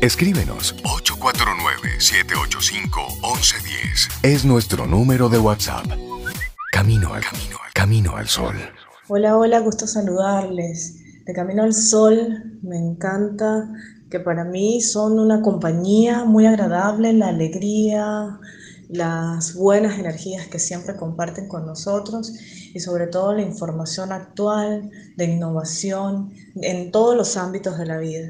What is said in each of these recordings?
Escríbenos 849-785-1110. Es nuestro número de WhatsApp. Camino al camino, al camino al sol. Hola, hola, gusto saludarles. De Camino al Sol me encanta que para mí son una compañía muy agradable, la alegría, las buenas energías que siempre comparten con nosotros y sobre todo la información actual de innovación en todos los ámbitos de la vida.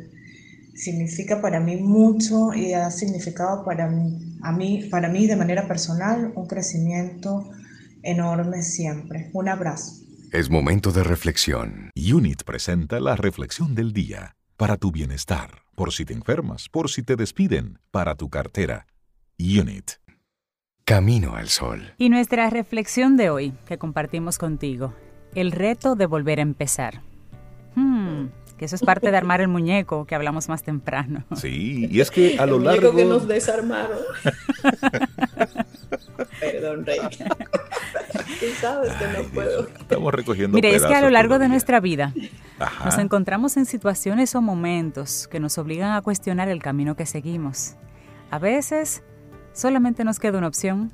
Significa para mí mucho y ha significado para mí, a mí, para mí de manera personal un crecimiento enorme siempre. Un abrazo. Es momento de reflexión. Unit presenta la reflexión del día para tu bienestar, por si te enfermas, por si te despiden, para tu cartera. Unit. Camino al sol. Y nuestra reflexión de hoy que compartimos contigo, el reto de volver a empezar. Hmm, que eso es parte de armar el muñeco que hablamos más temprano. Sí, y es que a lo el largo... muñeco que nos desarmaron. Perdón, Rey. Tú sabes que no puedo. Estamos recogiendo Mire, es que a lo largo de nuestra vida Ajá. nos encontramos en situaciones o momentos que nos obligan a cuestionar el camino que seguimos. A veces solamente nos queda una opción,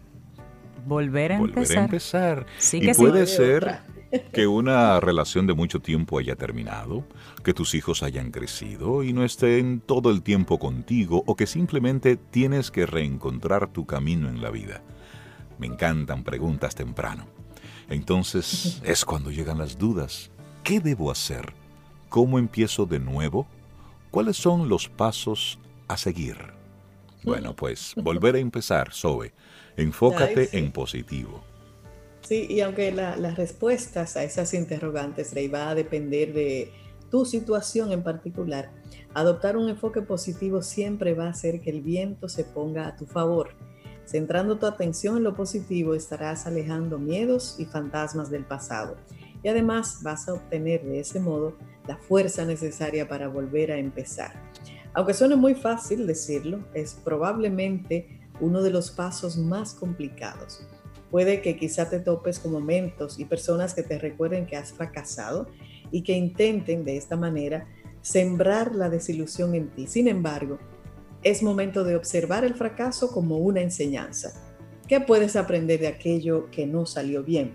volver a Volver empezar. a empezar. Sí y que sí. puede De ser otra. Que una relación de mucho tiempo haya terminado, que tus hijos hayan crecido y no estén todo el tiempo contigo o que simplemente tienes que reencontrar tu camino en la vida. Me encantan preguntas temprano. Entonces es cuando llegan las dudas. ¿Qué debo hacer? ¿Cómo empiezo de nuevo? ¿Cuáles son los pasos a seguir? Bueno, pues volver a empezar, Zoe. Enfócate en positivo. Sí, y aunque la- las respuestas a esas interrogantes, Rey, va a depender de tu situación en particular, adoptar un enfoque positivo siempre va a hacer que el viento se ponga a tu favor. Centrando tu atención en lo positivo, estarás alejando miedos y fantasmas del pasado. Y además vas a obtener de ese modo la fuerza necesaria para volver a empezar. Aunque suene muy fácil decirlo, es probablemente uno de los pasos más complicados. Puede que quizá te topes con momentos y personas que te recuerden que has fracasado y que intenten de esta manera sembrar la desilusión en ti. Sin embargo, es momento de observar el fracaso como una enseñanza. ¿Qué puedes aprender de aquello que no salió bien?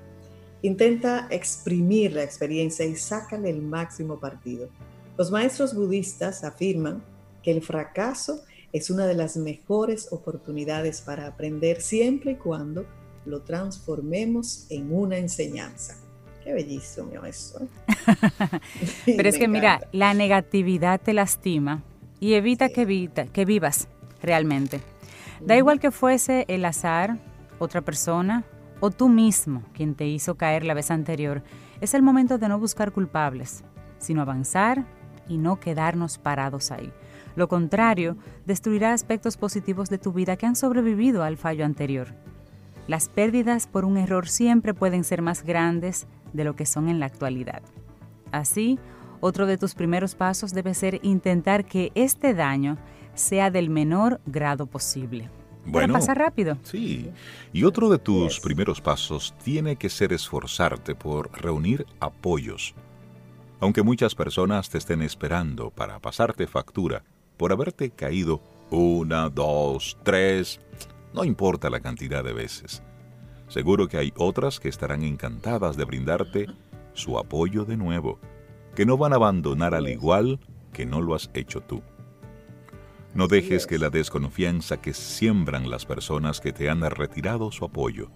Intenta exprimir la experiencia y sácale el máximo partido. Los maestros budistas afirman que el fracaso es una de las mejores oportunidades para aprender siempre y cuando lo transformemos en una enseñanza. Qué bellísimo eso. ¿eh? Pero es que mira, encanta. la negatividad te lastima y evita Sí. que, evita, que vivas realmente. Da igual que fuese el azar, otra persona o tú mismo quien te hizo caer la vez anterior, es el momento de no buscar culpables, sino avanzar y no quedarnos parados ahí. Lo contrario, destruirá aspectos positivos de tu vida que han sobrevivido al fallo anterior. Las pérdidas por un error siempre pueden ser más grandes de lo que son en la actualidad. Así, otro de tus primeros pasos debe ser intentar que este daño sea del menor grado posible. Bueno, pasar rápido. Sí, y otro de tus Yes. primeros pasos tiene que ser esforzarte por reunir apoyos. Aunque muchas personas te estén esperando para pasarte factura por haberte caído una, dos, tres, no importa la cantidad de veces. Seguro que hay otras que estarán encantadas de brindarte su apoyo de nuevo, que no van a abandonar al igual que no lo has hecho tú. No dejes es. que la desconfianza que siembran las personas que te han retirado su apoyo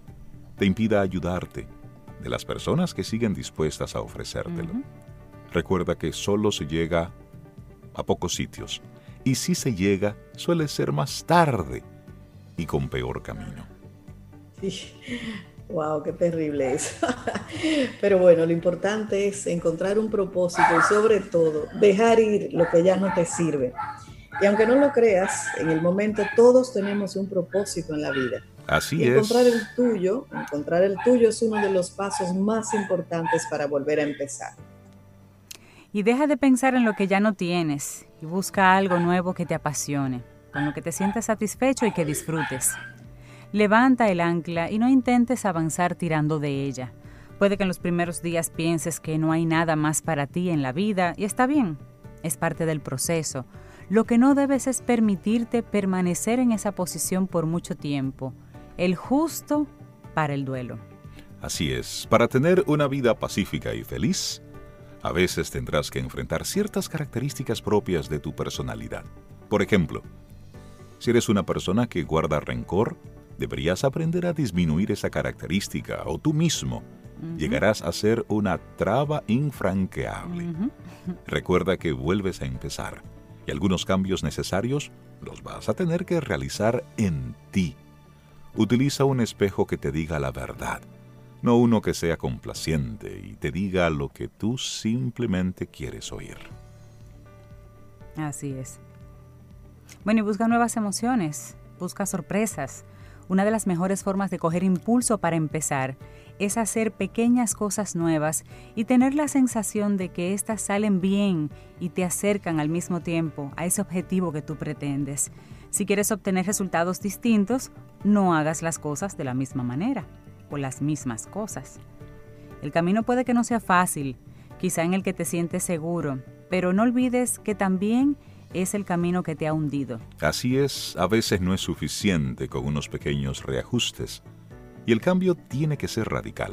te impida ayudarte de las personas que siguen dispuestas a ofrecértelo. Recuerda que solo se llega a pocos sitios y si se llega suele ser más tarde y con peor camino. Sí. Wow, qué terrible es. Pero bueno, lo importante es encontrar un propósito y sobre todo dejar ir lo que ya no te sirve. Y aunque no lo creas, en el momento todos tenemos un propósito en la vida. Así Y es. encontrar el tuyo, encontrar el tuyo es uno de los pasos más importantes para volver a empezar. Y deja de pensar en lo que ya no tienes y busca algo nuevo que te apasione, con lo que te sientas satisfecho y que disfrutes. Levanta el ancla y no intentes avanzar tirando de ella. Puede que en los primeros días pienses que no hay nada más para ti en la vida y está bien, es parte del proceso. Lo que no debes es permitirte permanecer en esa posición por mucho tiempo. El justo para el duelo. Así es, para tener una vida pacífica y feliz, a veces tendrás que enfrentar ciertas características propias de tu personalidad. Por ejemplo, si eres una persona que guarda rencor, deberías aprender a disminuir esa característica o tú mismo llegarás a ser una traba infranqueable. Recuerda que vuelves a empezar y algunos cambios necesarios los vas a tener que realizar en ti. Utiliza un espejo que te diga la verdad no uno que sea complaciente y te diga lo que tú simplemente quieres oír. Así es. Bueno, y busca nuevas emociones, busca sorpresas. Una de las mejores formas de coger impulso para empezar es hacer pequeñas cosas nuevas y tener la sensación de que éstas salen bien y te acercan al mismo tiempo a ese objetivo que tú pretendes. Si quieres obtener resultados distintos, no hagas las cosas de la misma manera las mismas cosas. El camino puede que no sea fácil, quizá en el que te sientes seguro, pero no olvides que también es el camino que te ha hundido. Así es, a veces no es suficiente con unos pequeños reajustes, y el cambio tiene que ser radical.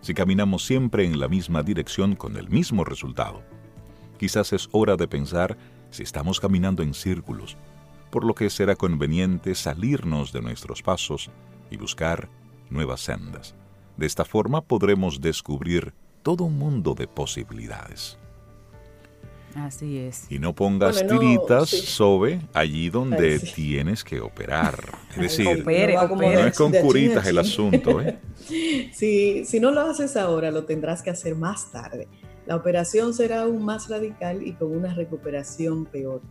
Si caminamos siempre en la misma dirección con el mismo resultado, quizás es hora de pensar si estamos caminando en círculos, por lo que será conveniente salirnos de nuestros pasos y buscar nuevas sendas. De esta forma podremos descubrir todo un mundo de posibilidades. Así es. Y no pongas tiritas, Sobe, allí donde tienes que operar. Es decir, no, es con curitas el asunto. ¿eh? si, si no lo haces ahora, lo tendrás que hacer más tarde. La operación será aún más radical y con una recuperación peor.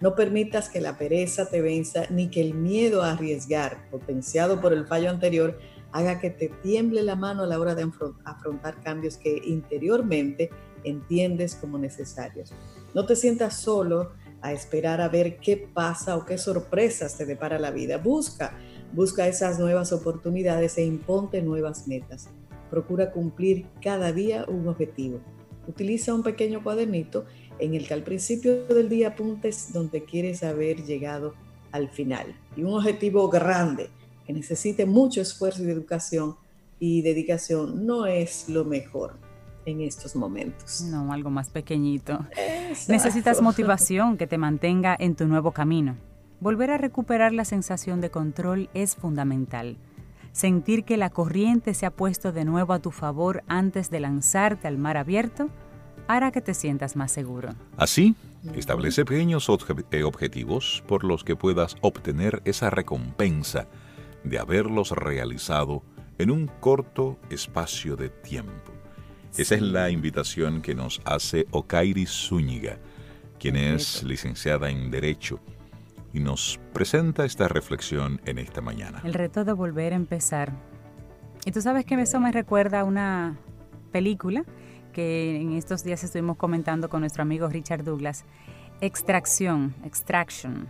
No permitas que la pereza te venza ni que el miedo a arriesgar, potenciado por el fallo anterior, haga que te tiemble la mano a la hora de afrontar cambios que interiormente entiendes como necesarios. No te sientas solo a esperar a ver qué pasa o qué sorpresas te depara la vida. Busca, busca esas nuevas oportunidades e imponte nuevas metas. Procura cumplir cada día un objetivo. Utiliza un pequeño cuadernito en el que al principio del día apuntes donde quieres haber llegado al final. Y un objetivo grande que necesite mucho esfuerzo y educación y dedicación no es lo mejor en estos momentos. No, algo más pequeñito. Necesitas motivación que te mantenga en tu nuevo camino. Volver a recuperar la sensación de control es fundamental. Sentir que la corriente se ha puesto de nuevo a tu favor antes de lanzarte al mar abierto hará que te sientas más seguro. Así, establece pequeños eh, objetivos por los que puedas obtener esa recompensa de haberlos realizado en un corto espacio de tiempo. Esa es la invitación que nos hace Okairi Zúñiga, quien es licenciada en Derecho y nos presenta esta reflexión en esta mañana. El reto de volver a empezar. Y tú sabes que eso me recuerda a una película que en estos días estuvimos comentando con nuestro amigo Richard Douglas. Extracción, Extraction.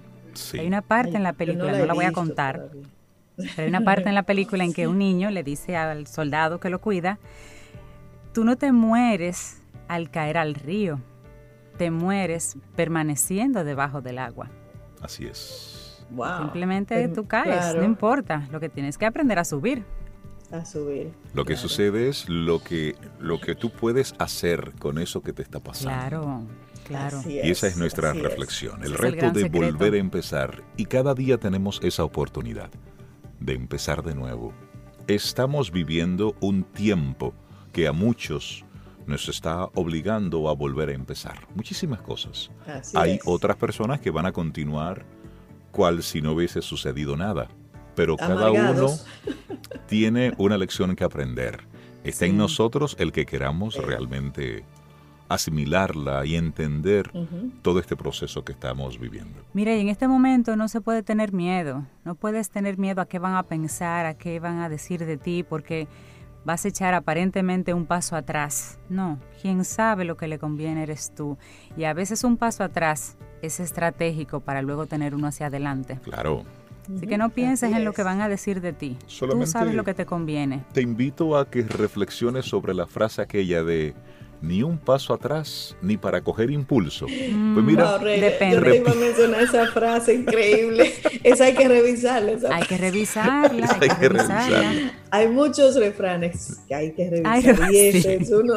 Hay una parte en la película, no la, voy a contar, pero hay una parte en la película en que un niño le dice al soldado que lo cuida, tú no te mueres al caer al río, te mueres permaneciendo debajo del agua. Así es. Simplemente tú caes, no importa, lo que tienes que aprender a subir. A subir. Lo que sucede es lo que, lo que tú puedes hacer con eso que te está pasando. Claro, claro. y esa es nuestra reflexión, el reto de volver a empezar. Y cada día tenemos esa oportunidad de empezar de nuevo. Estamos viviendo un tiempo que a muchos nos está obligando a volver a empezar. Muchísimas cosas. Hay otras personas que van a continuar cual si no hubiese sucedido nada. Pero cada uno tiene una lección que aprender. Está en nosotros el que queramos realmente asimilarla y entender todo este proceso que estamos viviendo. Mira, y en este momento no se puede tener miedo, no puedes tener miedo a qué van a pensar, a qué van a decir de ti, porque vas a echar aparentemente un paso atrás. No, quien sabe lo que le conviene eres tú. Y a veces un paso atrás es estratégico para luego tener uno hacia adelante. Claro. Así que no pienses en lo que van a decir de ti. Tú sabes lo que te conviene. Te invito a que reflexiones sobre la frase aquella de ni un paso atrás, ni para coger impulso. Mm, pues mira, depende. Yo te iba a mencionar esa frase increíble. esa hay que revisarla. Hay que revisarla, hay, que, revisarla. Hay muchos refranes que hay que revisar. y ese es uno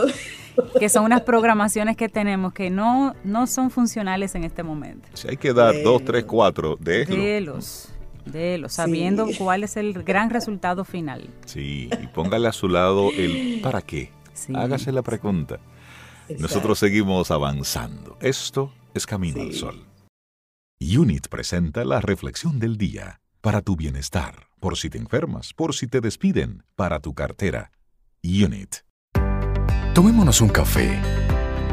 que son unas programaciones que tenemos que no, no son funcionales en este momento. Si hay que dar dos, tres, cuatro, déjelo. Délos, délos, sabiendo cuál es el gran resultado final. Sí, y póngale a su lado el ¿para qué? Hágase la pregunta. Nosotros seguimos avanzando. Esto es Camino al Sol. Unit presenta la reflexión del día para tu bienestar, por si te enfermas, por si te despiden, para tu cartera. Unit. Tomémonos un café.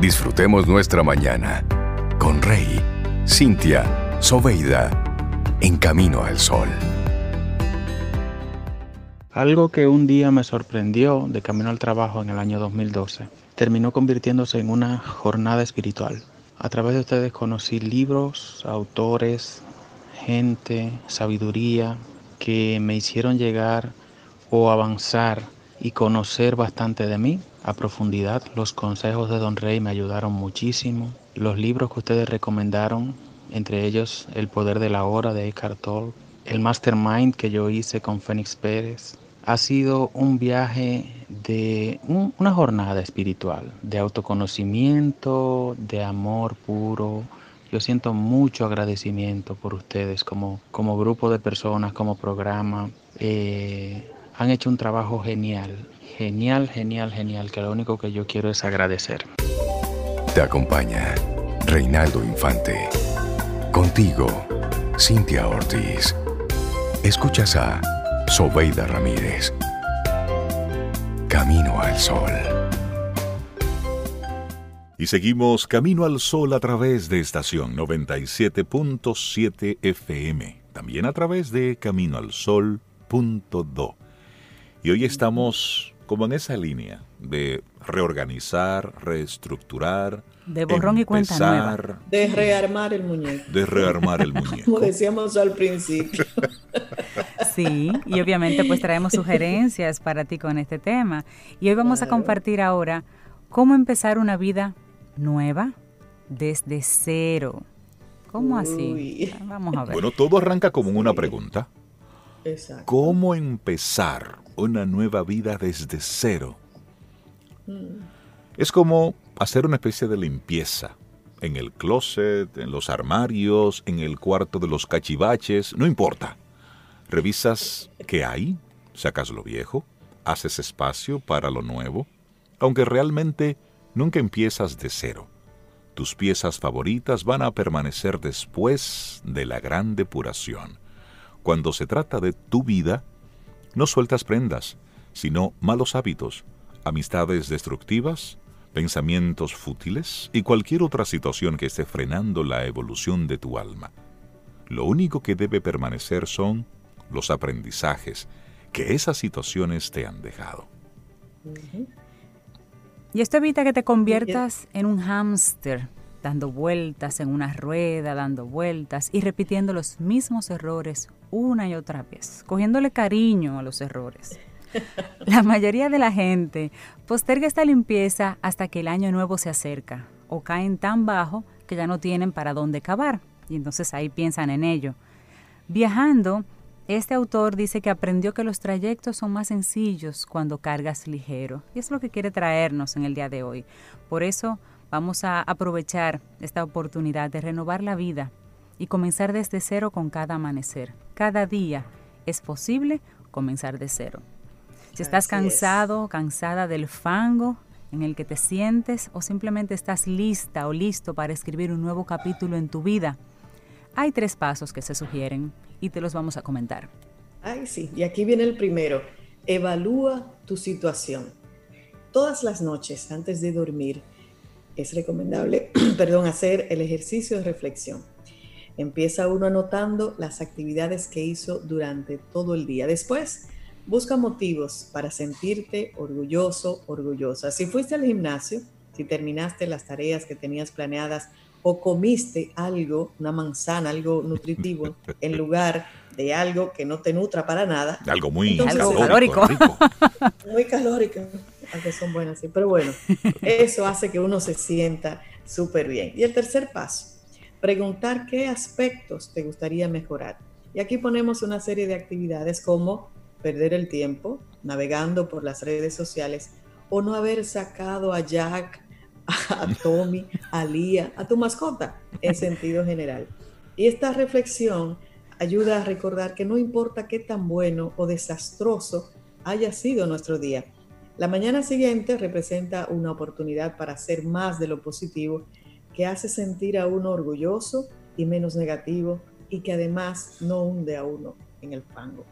Disfrutemos nuestra mañana con Rey, Cintia, Soveida, en Camino al Sol. Algo que un día me sorprendió de camino al trabajo en el año 2012 terminó convirtiéndose en una jornada espiritual. A través de ustedes conocí libros, autores, gente, sabiduría que me hicieron llegar o avanzar y conocer bastante de mí a profundidad. Los consejos de Don Rey me ayudaron muchísimo. Los libros que ustedes recomendaron, entre ellos El Poder de la Hora de Eckhart Tolle, el Mastermind que yo hice con Fénix Pérez, ha sido un viaje de una jornada espiritual, de autoconocimiento, de amor puro. Yo siento mucho agradecimiento por ustedes como, como grupo de personas, como programa. Eh, han hecho un trabajo genial, genial, genial, genial, que lo único que yo quiero es agradecer. Te acompaña Reinaldo Infante. Contigo, Cintia Ortiz. Escuchas a Sobeida Ramírez. Camino al Sol. Y seguimos Camino al Sol a través de estación 97.7 FM. También a través de caminoalsol.do. Y hoy estamos como en esa línea de reorganizar, reestructurar, de borrón y cuenta nueva. De rearmar el muñeco. De rearmar el muñeco. Como decíamos al principio. Sí, y obviamente pues traemos sugerencias para ti con este tema. Y hoy vamos a compartir ahora cómo empezar una vida nueva desde cero. ¿Cómo así? Vamos a ver. Bueno, todo arranca como una pregunta. Exacto. ¿Cómo empezar una nueva vida desde cero. Mm. Es como hacer una especie de limpieza en el closet, en los armarios, en el cuarto de los cachivaches, no importa. Revisas qué hay, sacas lo viejo, haces espacio para lo nuevo, aunque realmente nunca empiezas de cero. Tus piezas favoritas van a permanecer después de la gran depuración. Cuando se trata de tu vida, no sueltas prendas, sino malos hábitos, amistades destructivas, pensamientos fútiles y cualquier otra situación que esté frenando la evolución de tu alma. Lo único que debe permanecer son los aprendizajes que esas situaciones te han dejado. Y esto evita que te conviertas en un hámster, dando vueltas en una rueda, dando vueltas y repitiendo los mismos errores una y otra vez, cogiéndole cariño a los errores. La mayoría de la gente posterga esta limpieza hasta que el año nuevo se acerca o caen tan bajo que ya no tienen para dónde cavar y entonces ahí piensan en ello. Viajando, este autor dice que aprendió que los trayectos son más sencillos cuando cargas ligero y es lo que quiere traernos en el día de hoy. Por eso vamos a aprovechar esta oportunidad de renovar la vida y comenzar desde cero con cada amanecer. Cada día es posible comenzar de cero. Si estás cansado, cansada del fango en el que te sientes o simplemente estás lista o listo para escribir un nuevo capítulo en tu vida, hay tres pasos que se sugieren y te los vamos a comentar. Ay, sí, y aquí viene el primero. Evalúa tu situación. Todas las noches antes de dormir es recomendable, perdón, hacer el ejercicio de reflexión Empieza uno anotando las actividades que hizo durante todo el día. Después, busca motivos para sentirte orgulloso, orgullosa. Si fuiste al gimnasio, si terminaste las tareas que tenías planeadas o comiste algo, una manzana, algo nutritivo, en lugar de algo que no te nutra para nada. Algo muy calórico. Muy calórico. Aunque son buenas. Pero bueno, eso hace que uno se sienta súper bien. Y el tercer paso, preguntar qué aspectos te gustaría mejorar. Y aquí ponemos una serie de actividades como perder el tiempo navegando por las redes sociales o no haber sacado a Jack, a Tommy, a Lía, a tu mascota en sentido general. Y esta reflexión ayuda a recordar que no importa qué tan bueno o desastroso haya sido nuestro día, la mañana siguiente representa una oportunidad para hacer más de lo positivo que hace sentir a uno orgulloso y menos negativo y que además no hunde a uno en el fango.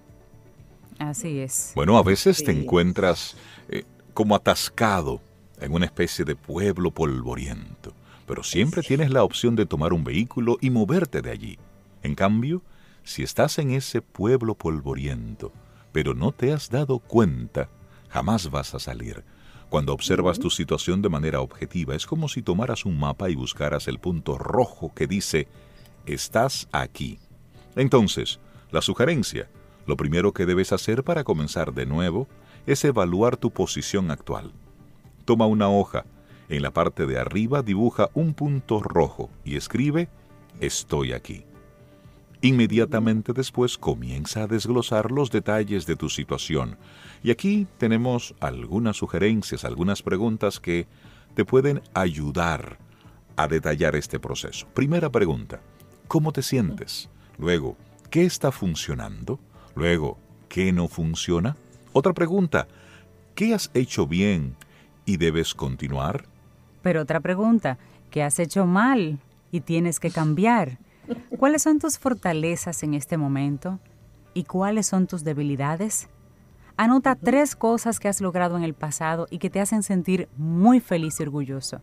Así es. Bueno, a veces te encuentras eh, como atascado en una especie de pueblo polvoriento, pero siempre tienes la opción de tomar un vehículo y moverte de allí. En cambio, si estás en ese pueblo polvoriento, pero no te has dado cuenta, jamás vas a salir. Cuando observas tu situación de manera objetiva, es como si tomaras un mapa y buscaras el punto rojo que dice, estás aquí. Entonces, la sugerencia, lo primero que debes hacer para comenzar de nuevo, es evaluar tu posición actual. Toma una hoja, en la parte de arriba dibuja un punto rojo y escribe, estoy aquí. Inmediatamente después comienza a desglosar los detalles de tu situación. Y aquí tenemos algunas sugerencias, algunas preguntas que te pueden ayudar a detallar este proceso. Primera pregunta, ¿cómo te sientes? Luego, ¿qué está funcionando? Luego, ¿qué no funciona? Otra pregunta, ¿qué has hecho bien y debes continuar? Pero otra pregunta, ¿qué has hecho mal y tienes que cambiar? ¿Cuáles son tus fortalezas en este momento? ¿Y cuáles son tus debilidades? Anota tres cosas que has logrado en el pasado y que te hacen sentir muy feliz y orgulloso.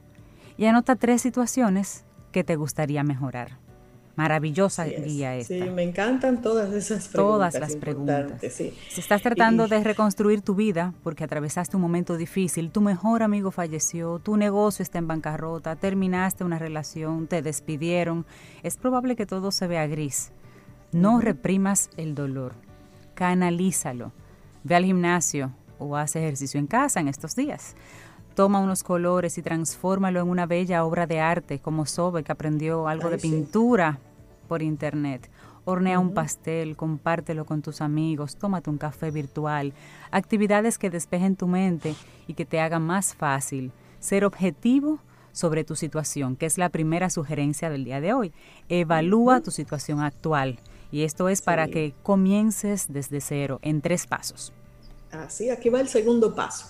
Y anota tres situaciones que te gustaría mejorar. Maravillosa guía esta. Sí, me encantan todas esas preguntas. Todas las preguntas. Si estás tratando de reconstruir tu vida porque atravesaste un momento difícil, tu mejor amigo falleció, tu negocio está en bancarrota, terminaste una relación, te despidieron, es probable que todo se vea gris. No reprimas el dolor, canalízalo. Ve al gimnasio o haz ejercicio en casa en estos días. Toma unos colores y transfórmalo en una bella obra de arte, como Sobe, que aprendió algo de pintura por internet. Hornea un pastel, compártelo con tus amigos, tómate un café virtual, actividades que despejen tu mente y que te hagan más fácil ser objetivo sobre tu situación, que es la primera sugerencia del día de hoy. Evalúa tu situación actual y esto es para que comiences desde cero en tres pasos. Así, aquí va el segundo paso.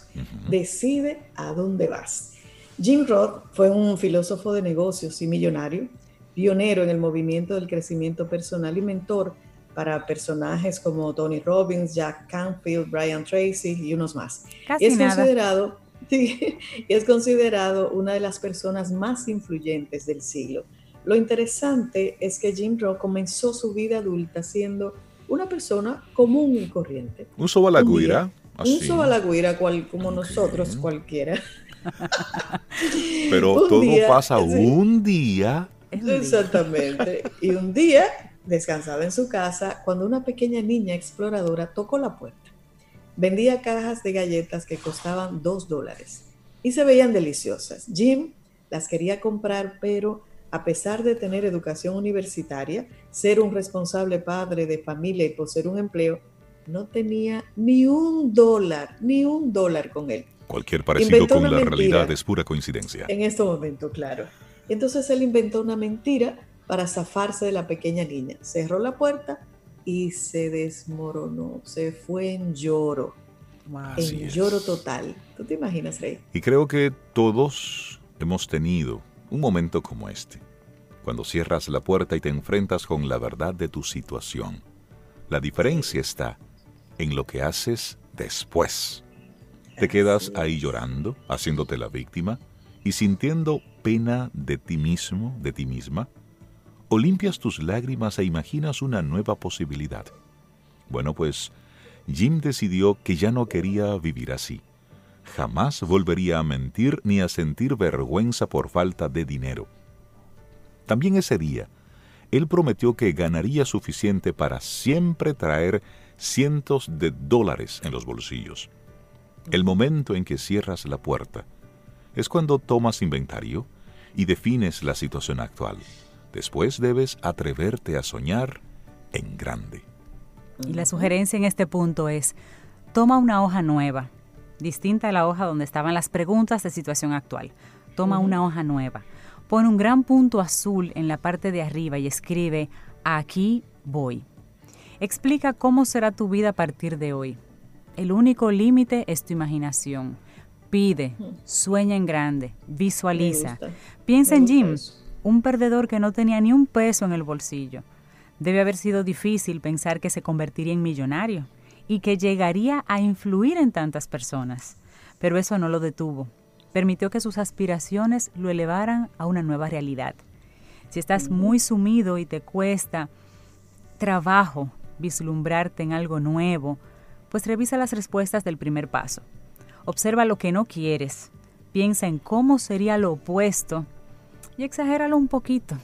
Decide a dónde vas. Jim Roth fue un filósofo de negocios y millonario, pionero en el movimiento del crecimiento personal y mentor para personajes como Tony Robbins, Jack Canfield, Brian Tracy y unos más. Casi es nada. considerado es considerado una de las personas más influyentes del siglo. Lo interesante es que Jim Roth comenzó su vida adulta siendo una persona común y corriente. Un sobalagüira. Un, sobalagüira cual, como okay. nosotros cualquiera. Pero todo día, pasa sí. un día. Exactamente. y un día descansaba en su casa cuando una pequeña niña exploradora tocó la puerta. Vendía cajas de galletas que costaban dos dólares y se veían deliciosas. Jim las quería comprar, pero a pesar de tener educación universitaria, ser un responsable padre de familia y poseer un empleo, no tenía ni un dólar, ni un dólar con él. Cualquier parecido inventó con la realidad es pura coincidencia. En este momento, claro. Entonces él inventó una mentira para zafarse de la pequeña niña. Cerró la puerta y se desmoronó, se fue en lloro. En lloro total. ¿Tú te imaginas, Rey? Y creo que todos hemos tenido un momento como este, cuando cierras la puerta y te enfrentas con la verdad de tu situación. La diferencia está en lo que haces después. Te quedas ahí llorando, haciéndote la víctima y sintiendo pena de ti mismo, de ti misma, o limpias tus lágrimas e imaginas una nueva posibilidad. Bueno, pues Jim decidió que ya no quería vivir así. Jamás volvería a mentir ni a sentir vergüenza por falta de dinero. También ese día, él prometió que ganaría suficiente para siempre traer cientos de dólares en los bolsillos. El momento en que cierras la puerta es cuando tomas inventario y defines la situación actual. Después debes atreverte a soñar en grande. Y la sugerencia en este punto es, toma una hoja nueva, distinta a la hoja donde estaban las preguntas de situación actual. Toma una hoja nueva, pone un gran punto azul en la parte de arriba y escribe, aquí voy. Explica cómo será tu vida a partir de hoy. El único límite es tu imaginación. Pide, sueña en grande, visualiza. Piensa en Jim, un perdedor que no tenía ni un peso en el bolsillo. Debe haber sido difícil pensar que se convertiría en millonario y que llegaría a influir en tantas personas. Pero eso no lo detuvo. Permitió que sus aspiraciones lo elevaran a una nueva realidad. Si estás muy sumido y te cuesta trabajo vislumbrarte en algo nuevo, pues revisa las respuestas del primer paso. Observa lo que no quieres, piensa en cómo sería lo opuesto y exagéralo un poquito.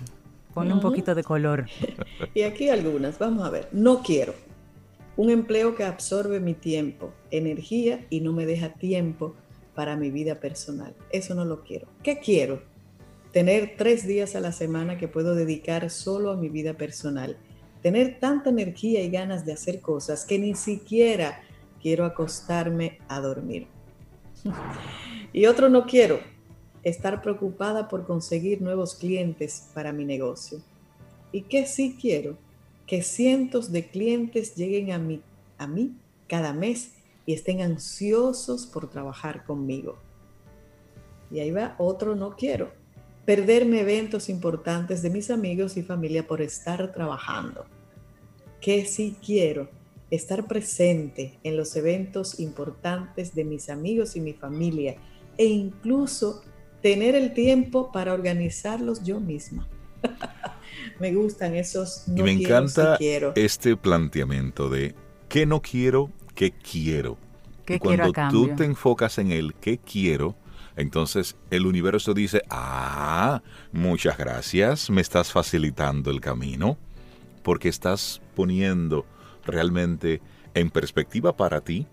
Ponle un poquito de color. Y aquí algunas, vamos a ver. No quiero. Un empleo que absorbe mi tiempo, energía y no me deja tiempo para mi vida personal. Eso no lo quiero. ¿Qué quiero? Tener tres días a la semana que puedo dedicar solo a mi vida personal. Tener tanta energía y ganas de hacer cosas que ni siquiera quiero acostarme a dormir. y otro no quiero, estar preocupada por conseguir nuevos clientes para mi negocio. ¿Y qué sí quiero? Que cientos de clientes lleguen a mí, a mí cada mes y estén ansiosos por trabajar conmigo. Y ahí va otro no quiero. Perderme eventos importantes de mis amigos y familia por estar trabajando. ¿Qué sí quiero? estar presente en los eventos importantes de mis amigos y mi familia e incluso tener el tiempo para organizarlos yo misma. me gustan esos no y me encanta este planteamiento de qué no quiero, qué quiero. y cuando tú te enfocas en el qué quiero, entonces el universo dice, ah, muchas gracias, me estás facilitando el camino, porque estás poniendo realmente en perspectiva para ti,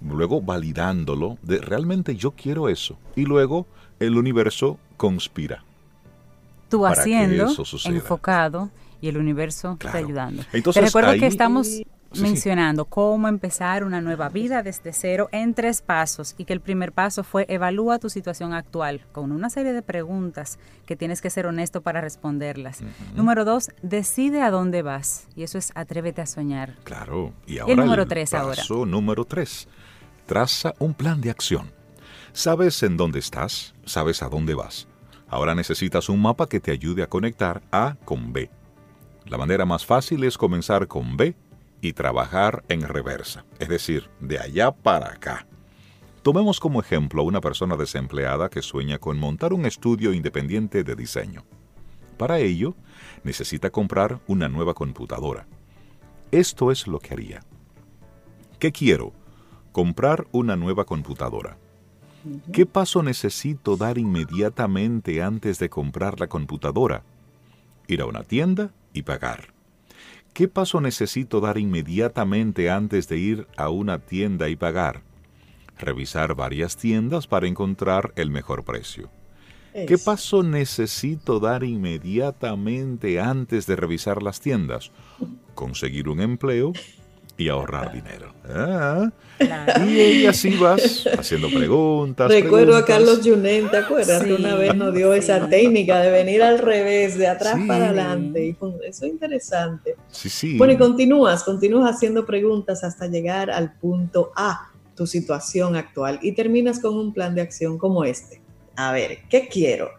luego validándolo de realmente yo quiero eso. Y luego el universo conspira. Tú haciendo, enfocado, y el universo te ayudando. Entonces, Te recuerdo que estamos mencionando cómo empezar una nueva vida desde cero en tres pasos y que el primer paso fue evalúa tu situación actual con una serie de preguntas que tienes que ser honesto para responderlas. Número dos, decide a dónde vas y eso es atrévete a soñar. Claro. Y ahora el número tres paso número tres, traza un plan de acción. Sabes en dónde estás, sabes a dónde vas. Ahora necesitas un mapa que te ayude a conectar A con B. La manera más fácil es comenzar con B y trabajar en reversa, es decir, de allá para acá. Tomemos como ejemplo a una persona desempleada que sueña con montar un estudio independiente de diseño. Para ello, necesita comprar una nueva computadora. Esto es lo que haría. ¿Qué quiero? Comprar una nueva computadora. ¿Qué paso necesito dar inmediatamente antes de comprar la computadora? Ir a una tienda y pagar. ¿Qué paso necesito dar inmediatamente antes de ir a una tienda y pagar? Revisar varias tiendas para encontrar el mejor precio. ¿Qué paso necesito dar inmediatamente antes de revisar las tiendas? Conseguir un empleo y ahorrar dinero. Ah, y así vas haciendo preguntas. Recuerdo a Carlos Junen, ¿te acuerdas? que una vez nos dio esa técnica de venir al revés, de atrás para adelante. Y eso es interesante. Sí, sí. Bueno, y continúas, continúas haciendo preguntas hasta llegar al punto A, tu situación actual, y terminas con un plan de acción como este. A ver, ¿qué quiero?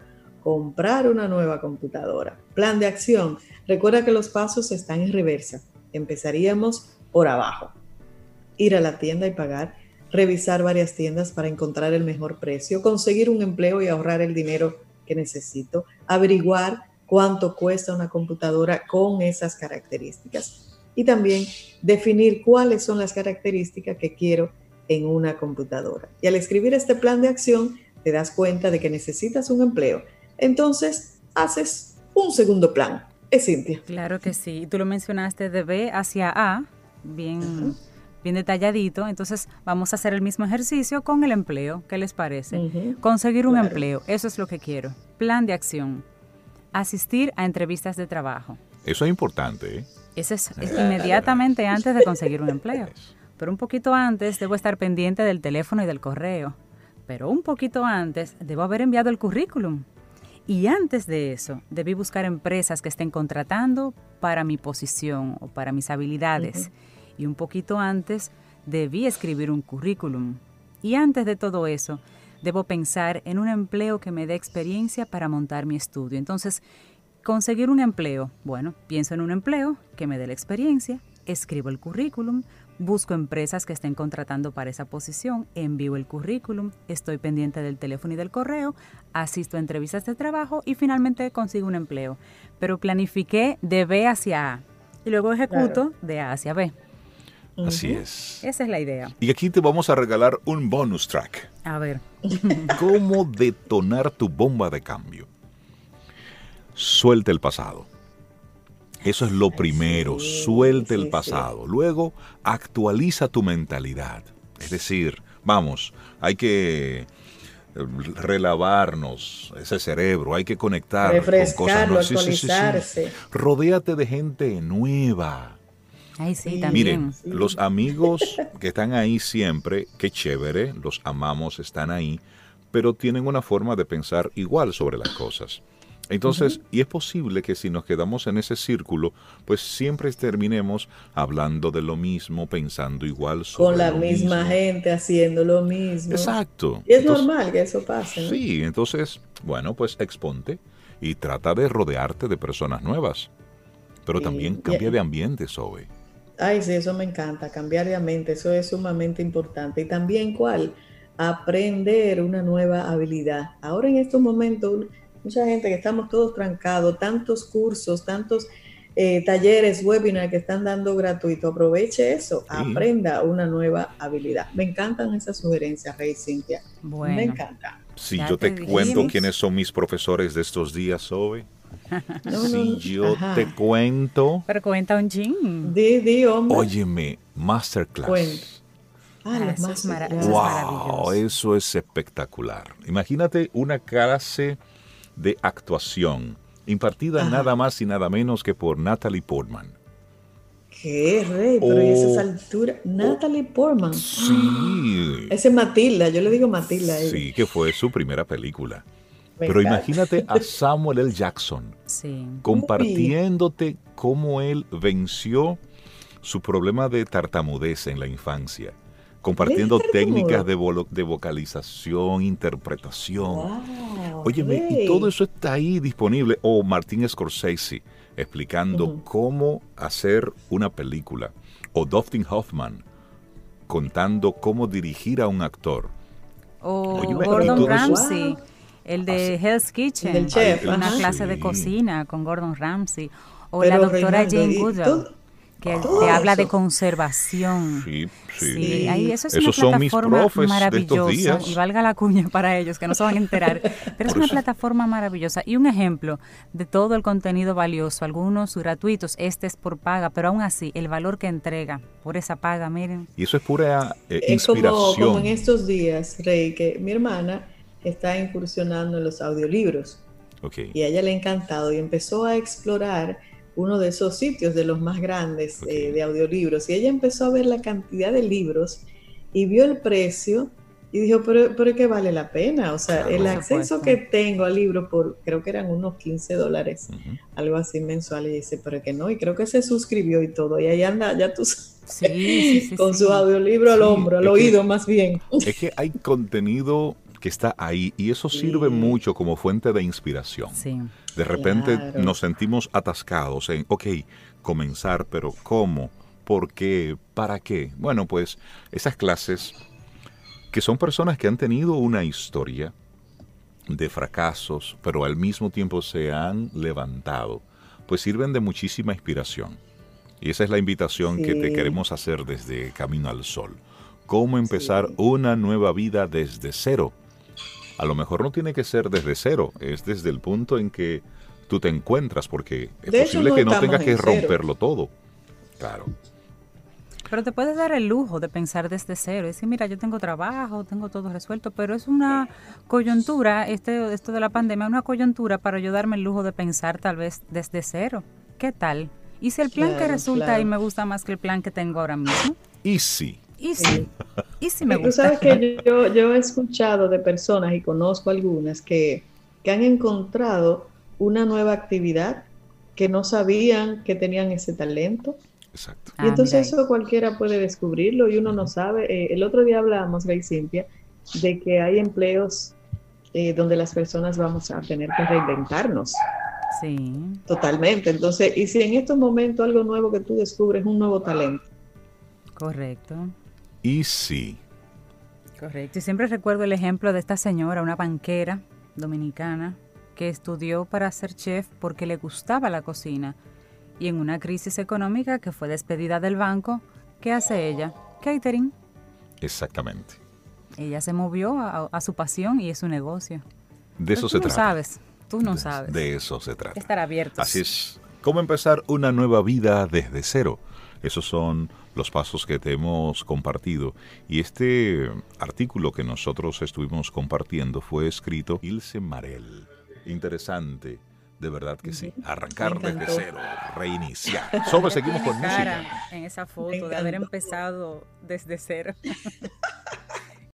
Comprar una nueva computadora. Plan de acción. Recuerda que los pasos están en reversa. Empezaríamos por abajo. Ir a la tienda y pagar, revisar varias tiendas para encontrar el mejor precio, conseguir un empleo y ahorrar el dinero que necesito, averiguar cuánto cuesta una computadora con esas características y también definir cuáles son las características que quiero en una computadora. Y al escribir este plan de acción, te das cuenta de que necesitas un empleo. Entonces, haces un segundo plan. Es Cintia. Claro que sí. Tú lo mencionaste de B hacia A, bien, bien detalladito. Entonces vamos a hacer el mismo ejercicio con el empleo. ¿Qué les parece? Conseguir un empleo, eso es lo que quiero. Plan de acción. Asistir a entrevistas de trabajo. Eso es importante. ¿eh? Eso es, inmediatamente antes de conseguir un empleo. Pero un poquito antes debo estar pendiente del teléfono y del correo. Pero un poquito antes debo haber enviado el currículum. Y antes de eso, debí buscar empresas que estén contratando para mi posición o para mis habilidades. Y un poquito antes, debí escribir un currículum. Y antes de todo eso, debo pensar en un empleo que me dé experiencia para montar mi estudio. Entonces, conseguir un empleo. Bueno, pienso en un empleo que me dé la experiencia, escribo el currículum, busco empresas que estén contratando para esa posición, envío el currículum, estoy pendiente del teléfono y del correo, asisto a entrevistas de trabajo y finalmente consigo un empleo. Pero planifiqué de B hacia A y luego ejecuto de A hacia B. Así es. Esa es la idea. Y aquí te vamos a regalar un bonus track. A ver. ¿Cómo detonar tu bomba de cambio? Suelta el pasado. Eso es lo primero, suelte el pasado. Luego, actualiza tu mentalidad. Es decir, vamos, hay que eh, relavarnos ese cerebro, hay que conectar con cosas nuevas. Rodéate de gente nueva. Ay, sí, también. Miren, los amigos que están ahí siempre, qué chévere, los amamos, están ahí, pero tienen una forma de pensar igual sobre las cosas. Entonces, y es posible que si nos quedamos en ese círculo, pues siempre terminemos hablando de lo mismo, pensando igual sobre Con la misma gente haciendo lo mismo. Exacto. Y es normal que eso pase. ¿no? Sí, entonces, bueno, pues exponte y trata de rodearte de personas nuevas. Pero también cambia de ambiente, Zoe. Ay, sí, eso me encanta, cambiar de ambiente, eso es sumamente importante. Y también, ¿cuál? Aprender una nueva habilidad. Ahora en estos momentos mucha gente que estamos todos trancados, tantos cursos, tantos eh, talleres, webinars que están dando gratuito. Aproveche eso, aprenda una nueva habilidad. Me encantan esas sugerencias, Rey Cintia. Me encanta. Si yo te, cuento quiénes son mis profesores de estos días, Si yo te cuento. Pero cuenta un ching. Di, di, hombre. Óyeme, Masterclass. Ah, ah eso, es wow, eso es espectacular. Imagínate una clase de actuación, impartida nada más y nada menos que por Natalie Portman. ¿Qué, Rey? Pero ¿y esa altura? Natalie Portman. Sí. Ese es Matilda, yo le digo Matilda. Sí, que fue su primera película. Pero imagínate a Samuel L. Jackson compartiendo cómo él venció su problema de tartamudez en la infancia compartiendo técnicas de, de, vocalización, interpretación. Óyeme, y todo eso está ahí disponible. O Martín Scorsese explicando cómo hacer una película. O Dustin Hoffman contando cómo dirigir a un actor. O Gordon Ramsay, el de Hell's Kitchen, una clase de cocina con Gordon Ramsay. O la doctora Jane Goodall que te habla de conservación. Sí, sí. ahí eso es una plataforma maravillosa y valga la cuña para ellos que no se van a enterar, pero es una plataforma maravillosa y un ejemplo de todo el contenido valioso, algunos gratuitos, este es por paga, pero aún así el valor que entrega por esa paga, miren. Y eso es pura eh, inspiración. Es como, como en estos días, Rey, que mi hermana está incursionando en los audiolibros. Okay. Y a ella le ha encantado y empezó a explorar uno de esos sitios de los más grandes eh, de audiolibros. Y ella empezó a ver la cantidad de libros y vio el precio y dijo, pero, pero que vale la pena. O sea, el acceso que tengo al libro por, creo que eran unos 15 dólares, algo así mensual. Y dice, pero que no. Y creo que se suscribió y todo. Y ahí anda, ya tú sí, con su audiolibro al hombro, al oído más bien. Es que hay contenido que está ahí y eso sirve mucho como fuente de inspiración. De repente nos sentimos atascados en, ok, comenzar, pero ¿cómo? ¿Por qué? ¿Para qué? Bueno, pues esas clases que son personas que han tenido una historia de fracasos, pero al mismo tiempo se han levantado, pues sirven de muchísima inspiración. Y esa es la invitación que te queremos hacer desde Camino al Sol. Cómo empezar una nueva vida desde cero a lo mejor no tiene que ser desde cero, es desde el punto en que tú te encuentras, porque es posible que no tengas que romperlo todo. Claro. Pero te puedes dar el lujo de pensar desde cero. Es decir, mira, yo tengo trabajo, tengo todo resuelto, pero es una coyuntura, este, esto de la pandemia, una coyuntura para yo darme el lujo de pensar tal vez desde cero. ¿Qué tal? ¿Y si el plan que resulta ahí me gusta más que el plan que tengo ahora mismo? Y sí. Y sí. Y sí me gusta. Tú sabes que yo, yo he escuchado de personas y conozco algunas que, que han encontrado una nueva actividad que no sabían que tenían ese talento. Exacto. Y entonces eso cualquiera puede descubrirlo y uno no sabe. Eh, el otro día hablábamos, Gay Cintia, de que hay empleos eh, donde las personas vamos a tener que reinventarnos. Sí. Totalmente. Entonces, y si en estos momentos algo nuevo que tú descubres, un nuevo talento. Correcto. Y sí. Correcto. Y siempre recuerdo el ejemplo de esta señora, una banquera dominicana, que estudió para ser chef porque le gustaba la cocina. Y en una crisis económica que fue despedida del banco, ¿qué hace ella? Catering. Exactamente. Ella se movió a, su pasión y es su negocio. De eso se tú trata. No sabes, tú no sabes. De eso se trata. Estar abiertos. Así es. ¿Cómo empezar una nueva vida desde cero? Esos son los pasos que te hemos compartido. Y este artículo que nosotros estuvimos compartiendo fue escrito Ilse Marel interesante. De verdad que sí. Arrancar desde cero, reiniciar. Solo seguimos con música. En esa foto de haber empezado desde cero.